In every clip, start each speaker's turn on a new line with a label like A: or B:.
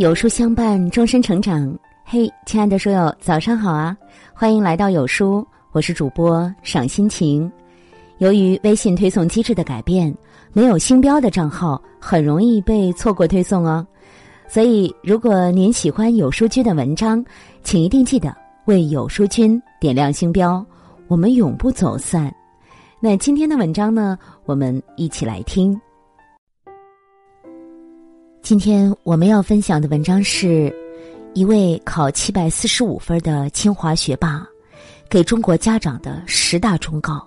A: 有书相伴，终身成长。嘿，亲爱的书友，早上好啊！欢迎来到有书，我是主播赏心情。由于微信推送机制的改变，没有星标的账号很容易被错过推送哦。所以，如果您喜欢有书君的文章，请一定记得为有书君点亮星标，我们永不走散。那今天的文章呢，我们一起来听。今天我们要分享的文章是，一位考七百四十五分的清华学霸，给中国家长的十大忠告：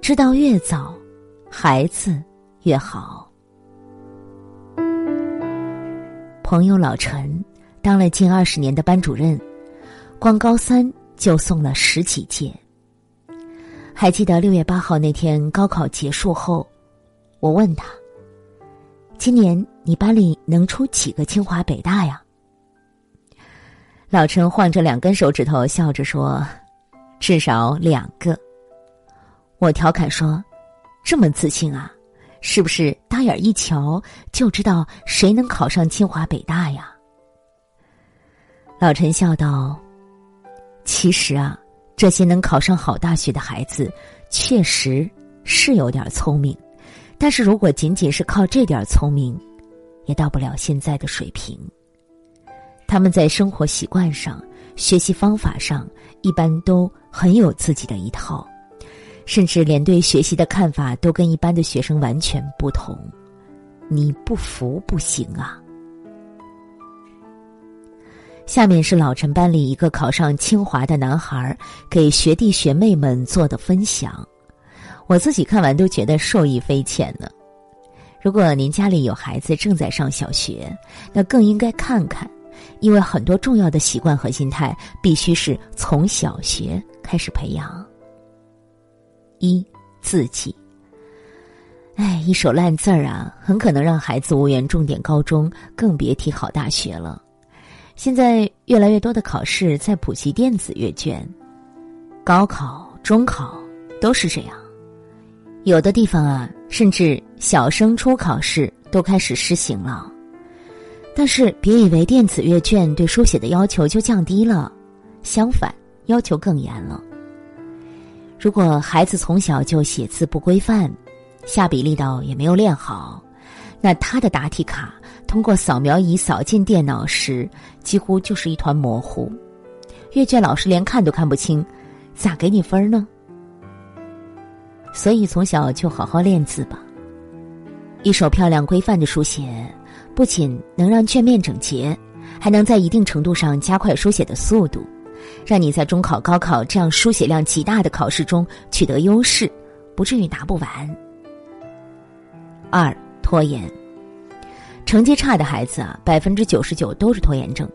A: 知道越早，孩子越好。朋友老陈当了近二十年的班主任，光高三就送了十几届。还记得六月八号那天高考结束后，我问他。今年你班里能出几个清华北大呀？老陈晃着两根手指头，笑着说：“至少两个。”我调侃说：“这么自信啊？是不是大眼一瞧就知道谁能考上清华北大呀？”老陈笑道：“其实啊，这些能考上好大学的孩子，确实是有点聪明。”但是如果仅仅是靠这点聪明，也到不了现在的水平。他们在生活习惯上、学习方法上，一般都很有自己的一套，甚至连对学习的看法都跟一般的学生完全不同。你不服不行啊！下面是老陈班里一个考上清华的男孩给学弟学妹们做的分享。我自己看完都觉得受益匪浅呢。如果您家里有孩子正在上小学，那更应该看看，因为很多重要的习惯和心态必须是从小学开始培养。一字迹，哎，一手烂字儿啊，很可能让孩子无缘重点高中，更别提好大学了。现在越来越多的考试在普及电子阅卷，高考、中考都是这样。有的地方啊，甚至小升初考试都开始实行了。但是别以为电子阅卷对书写的要求就降低了，相反，要求更严了。如果孩子从小就写字不规范，下笔力道也没有练好，那他的答题卡通过扫描仪扫进电脑时，几乎就是一团模糊，阅卷老师连看都看不清，咋给你分呢？所以从小就好好练字吧。一手漂亮规范的书写，不仅能让卷面整洁，还能在一定程度上加快书写的速度，让你在中考、高考这样书写量极大的考试中取得优势，不至于答不完。二拖延，成绩差的孩子啊，百分之九十九都是拖延症，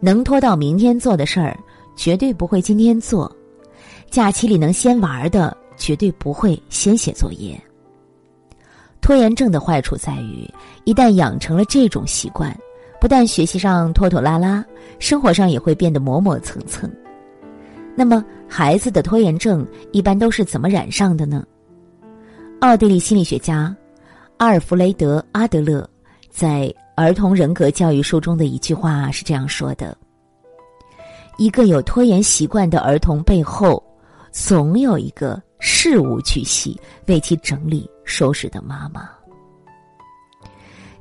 A: 能拖到明天做的事儿，绝对不会今天做，假期里能先玩的。绝对不会先写作业。拖延症的坏处在于，一旦养成了这种习惯，不但学习上拖拖拉拉，生活上也会变得磨磨蹭蹭。那么，孩子的拖延症一般都是怎么染上的呢？奥地利心理学家阿尔弗雷德·阿德勒在《儿童人格教育》书中的一句话是这样说的：“一个有拖延习惯的儿童背后，总有一个。”事无巨细为其整理收拾的妈妈，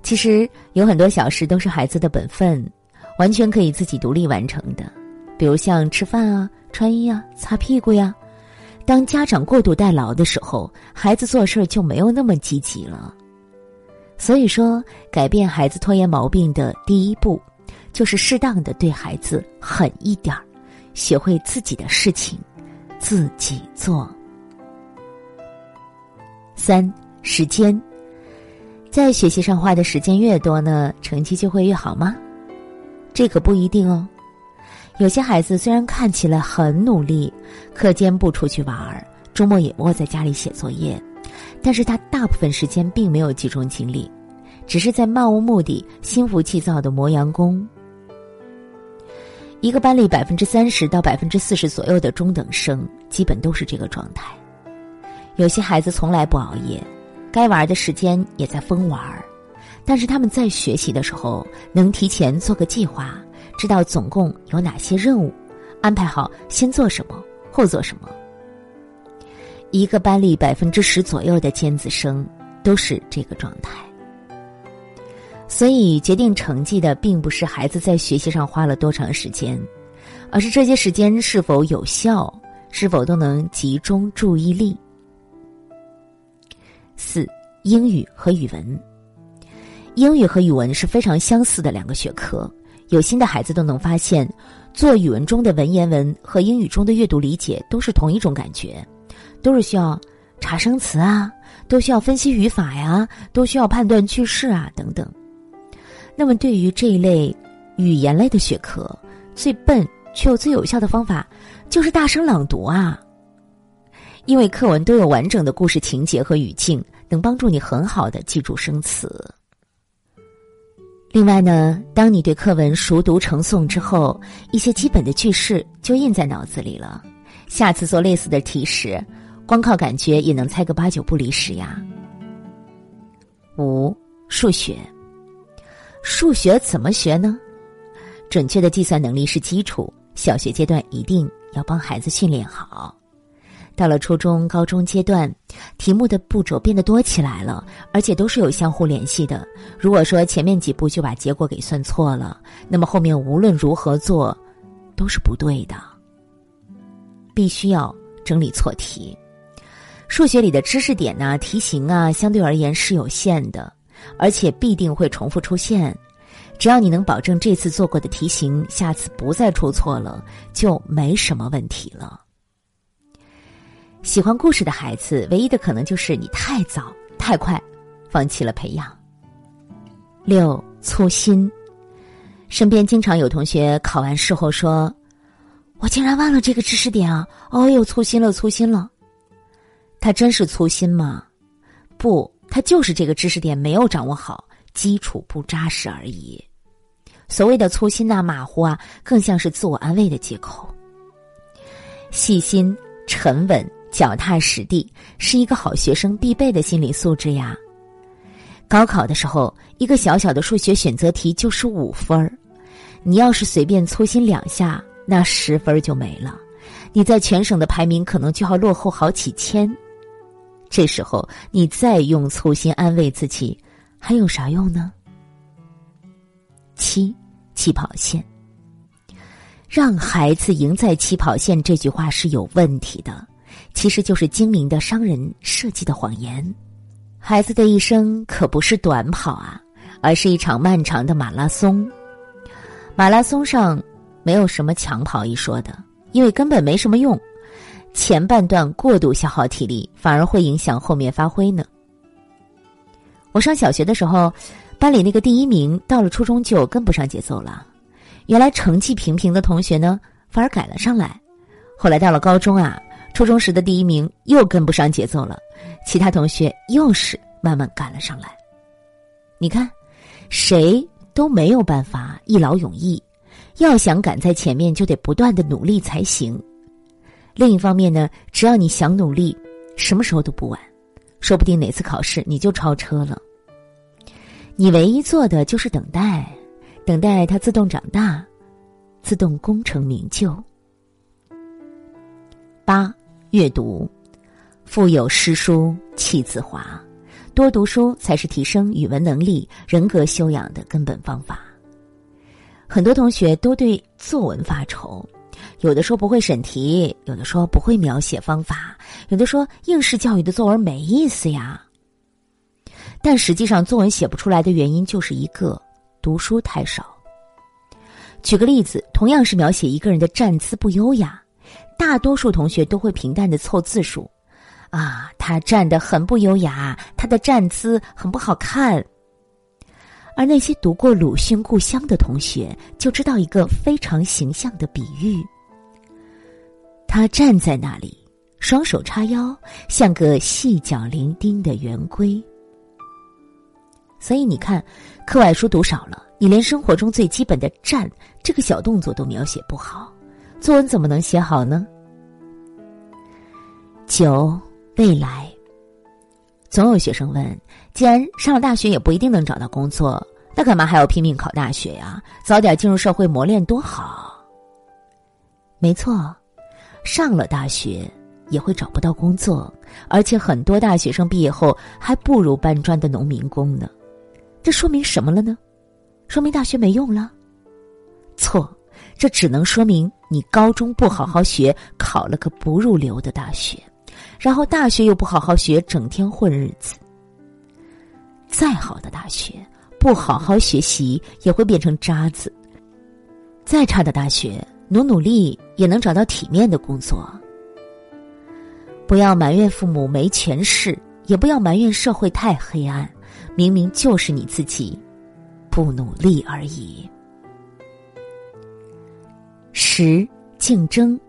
A: 其实有很多小事都是孩子的本分，完全可以自己独立完成的。比如像吃饭啊、穿衣啊、擦屁股呀。当家长过度代劳的时候，孩子做事就没有那么积极了。所以说，改变孩子拖延毛病的第一步，就是适当的对孩子狠一点儿，学会自己的事情自己做。三时间，在学习上花的时间越多呢，成绩就会越好吗？这可不一定哦。有些孩子虽然看起来很努力，课间不出去玩儿，周末也窝在家里写作业，但是他大部分时间并没有集中精力，只是在漫无目的、心浮气躁的磨洋工。一个班里百分之三十到百分之四十左右的中等生，基本都是这个状态。有些孩子从来不熬夜，该玩的时间也在疯玩但是他们在学习的时候能提前做个计划，知道总共有哪些任务，安排好先做什么，后做什么。一个班里百分之十左右的尖子生都是这个状态。所以，决定成绩的并不是孩子在学习上花了多长时间，而是这些时间是否有效，是否都能集中注意力。四、英语和语文。英语和语文是非常相似的两个学科，有心的孩子都能发现，做语文中的文言文和英语中的阅读理解都是同一种感觉，都是需要查生词啊，都需要分析语法呀，都需要判断句式啊等等。那么，对于这一类语言类的学科，最笨却又最有效的方法，就是大声朗读啊！因为课文都有完整的故事情节和语境，能帮助你很好的记住生词。另外呢，当你对课文熟读成诵之后，一些基本的句式就印在脑子里了。下次做类似的题时，光靠感觉也能猜个八九不离十呀。五、数学。数学怎么学呢？准确的计算能力是基础，小学阶段一定要帮孩子训练好。到了初中、高中阶段，题目的步骤变得多起来了，而且都是有相互联系的。如果说前面几步就把结果给算错了，那么后面无论如何做，都是不对的。必须要整理错题。数学里的知识点呢，题型啊，相对而言是有限的。而且必定会重复出现，只要你能保证这次做过的题型，下次不再出错了，就没什么问题了。喜欢故事的孩子，唯一的可能就是你太早、太快，放弃了培养。六粗心，身边经常有同学考完试后说：“我竟然忘了这个知识点啊！哦哟，粗心了，粗心了。”他真是粗心吗？不。他就是这个知识点没有掌握好，基础不扎实而已。所谓的粗心呐、马虎啊，更像是自我安慰的借口。细心、沉稳、脚踏实地，是一个好学生必备的心理素质呀。高考的时候，一个小小的数学选择题就是五分儿，你要是随便粗心两下，那十分就没了，你在全省的排名可能就要落后好几千。这时候你再用粗心安慰自己，还有啥用呢？七，起跑线。让孩子赢在起跑线这句话是有问题的，其实就是精明的商人设计的谎言。孩子的一生可不是短跑啊，而是一场漫长的马拉松。马拉松上没有什么抢跑一说的，因为根本没什么用。前半段过度消耗体力，反而会影响后面发挥呢。我上小学的时候，班里那个第一名，到了初中就跟不上节奏了。原来成绩平平的同学呢，反而赶了上来。后来到了高中啊，初中时的第一名又跟不上节奏了，其他同学又是慢慢赶了上来。你看，谁都没有办法一劳永逸，要想赶在前面，就得不断的努力才行。另一方面呢，只要你想努力，什么时候都不晚，说不定哪次考试你就超车了。你唯一做的就是等待，等待它自动长大，自动功成名就。八，阅读，腹有诗书气自华，多读书才是提升语文能力、人格修养的根本方法。很多同学都对作文发愁。有的说不会审题，有的说不会描写方法，有的说应试教育的作文没意思呀。但实际上，作文写不出来的原因就是一个读书太少。举个例子，同样是描写一个人的站姿不优雅，大多数同学都会平淡的凑字数，啊，他站得很不优雅，他的站姿很不好看。而那些读过鲁迅故乡的同学，就知道一个非常形象的比喻。他站在那里，双手叉腰，像个细脚伶仃的圆规。所以你看，课外书读少了，你连生活中最基本的站这个小动作都描写不好，作文怎么能写好呢？九，未来。总有学生问：既然上了大学也不一定能找到工作，那干嘛还要拼命考大学呀？早点进入社会磨练多好。没错，上了大学也会找不到工作，而且很多大学生毕业后还不如搬砖的农民工呢。这说明什么了呢？说明大学没用了？错，这只能说明你高中不好好学，考了个不入流的大学，然后大学又不好好学，整天混日子。再好的大学，不好好学习也会变成渣子；再差的大学，努努力也能找到体面的工作。不要埋怨父母没权势，也不要埋怨社会太黑暗，明明就是你自己。不努力而已。十竞争。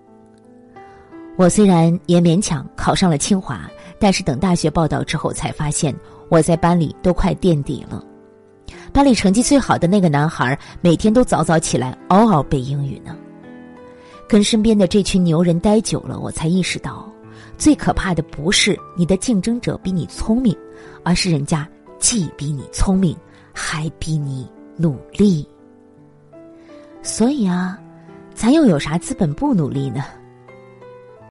A: 我虽然也勉强考上了清华，但是等大学报道之后，才发现我在班里都快垫底了。班里成绩最好的那个男孩，每天都早早起来嗷嗷背英语呢。跟身边的这群牛人待久了，我才意识到，最可怕的不是你的竞争者比你聪明，而是人家既比你聪明。还比你努力，所以啊，咱又有啥资本不努力呢？